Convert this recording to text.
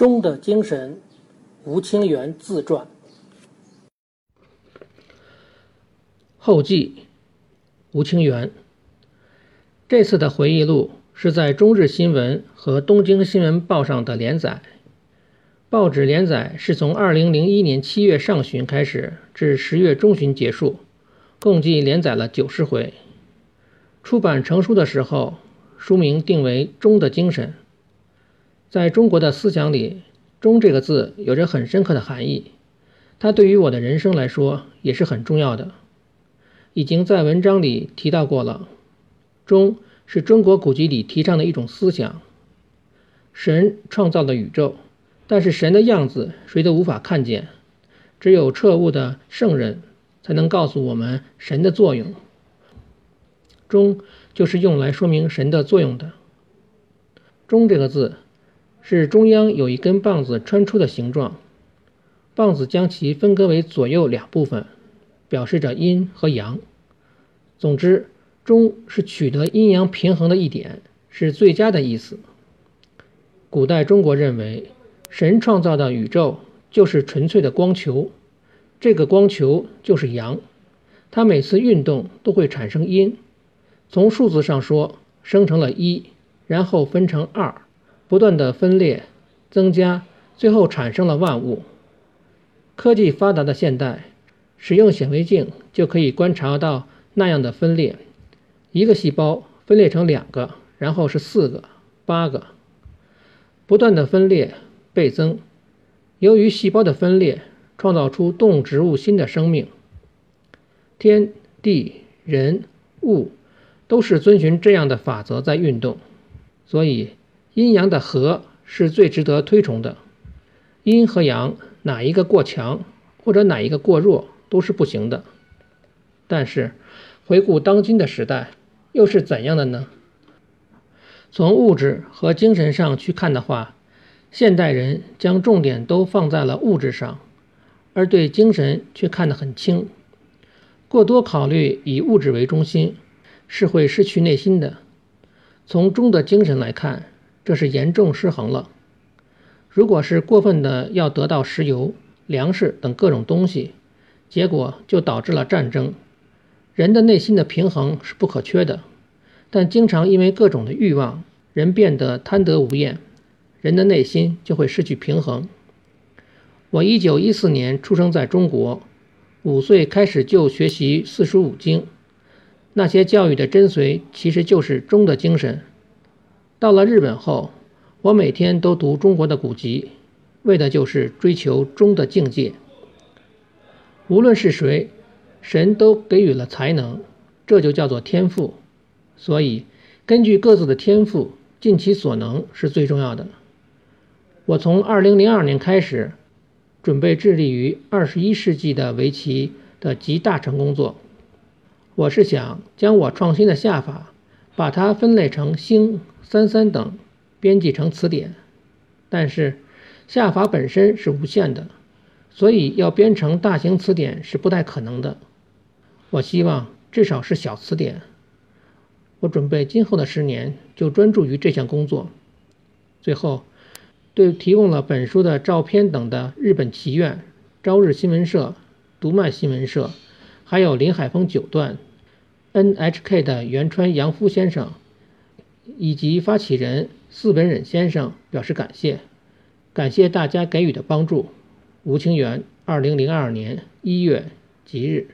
中的精神，吴清源自传后记。吴清源这次的回忆录是在中日新闻和东京新闻报上的连载。报纸连载是从2001年7月上旬开始，至10月中旬结束，共计连载了九十回。出版成书的时候，书名定为《中的精神》。在中国的思想里，“中”这个字有着很深刻的含义，它对于我的人生来说也是很重要的。已经在文章里提到过了，“中”是中国古籍里提倡的一种思想。神创造了宇宙，但是神的样子谁都无法看见，只有彻悟的圣人才能告诉我们神的作用。“中”就是用来说明神的作用的。“中”这个字。是中央有一根棒子穿出的形状，棒子将其分割为左右两部分，表示着阴和阳。总之，中是取得阴阳平衡的一点，是最佳的意思。古代中国认为，神创造的宇宙就是纯粹的光球，这个光球就是阳，它每次运动都会产生阴。从数字上说，生成了一，然后分成二。不断的分裂、增加，最后产生了万物。科技发达的现代，使用显微镜就可以观察到那样的分裂：一个细胞分裂成两个，然后是四个、八个，不断的分裂倍增。由于细胞的分裂，创造出动植物新的生命。天地人物都是遵循这样的法则在运动，所以。阴阳的和是最值得推崇的，阴和阳哪一个过强或者哪一个过弱都是不行的。但是，回顾当今的时代，又是怎样的呢？从物质和精神上去看的话，现代人将重点都放在了物质上，而对精神却看得很轻。过多考虑以物质为中心，是会失去内心的。从中的精神来看。这是严重失衡了。如果是过分的要得到石油、粮食等各种东西，结果就导致了战争。人的内心的平衡是不可缺的，但经常因为各种的欲望，人变得贪得无厌，人的内心就会失去平衡。我一九一四年出生在中国，五岁开始就学习四书五经，那些教育的真髓其实就是中的精神。到了日本后，我每天都读中国的古籍，为的就是追求中的境界。无论是谁，神都给予了才能，这就叫做天赋。所以，根据各自的天赋，尽其所能是最重要的。我从2002年开始，准备致力于21世纪的围棋的集大成工作。我是想将我创新的下法，把它分类成星。三三等编辑成词典，但是下法本身是无限的，所以要编成大型词典是不太可能的。我希望至少是小词典。我准备今后的十年就专注于这项工作。最后，对提供了本书的照片等的日本棋院、朝日新闻社、读卖新闻社，还有林海峰九段、NHK 的原川洋夫先生。以及发起人四本忍先生表示感谢，感谢大家给予的帮助。吴清源，二零零二年一月吉日。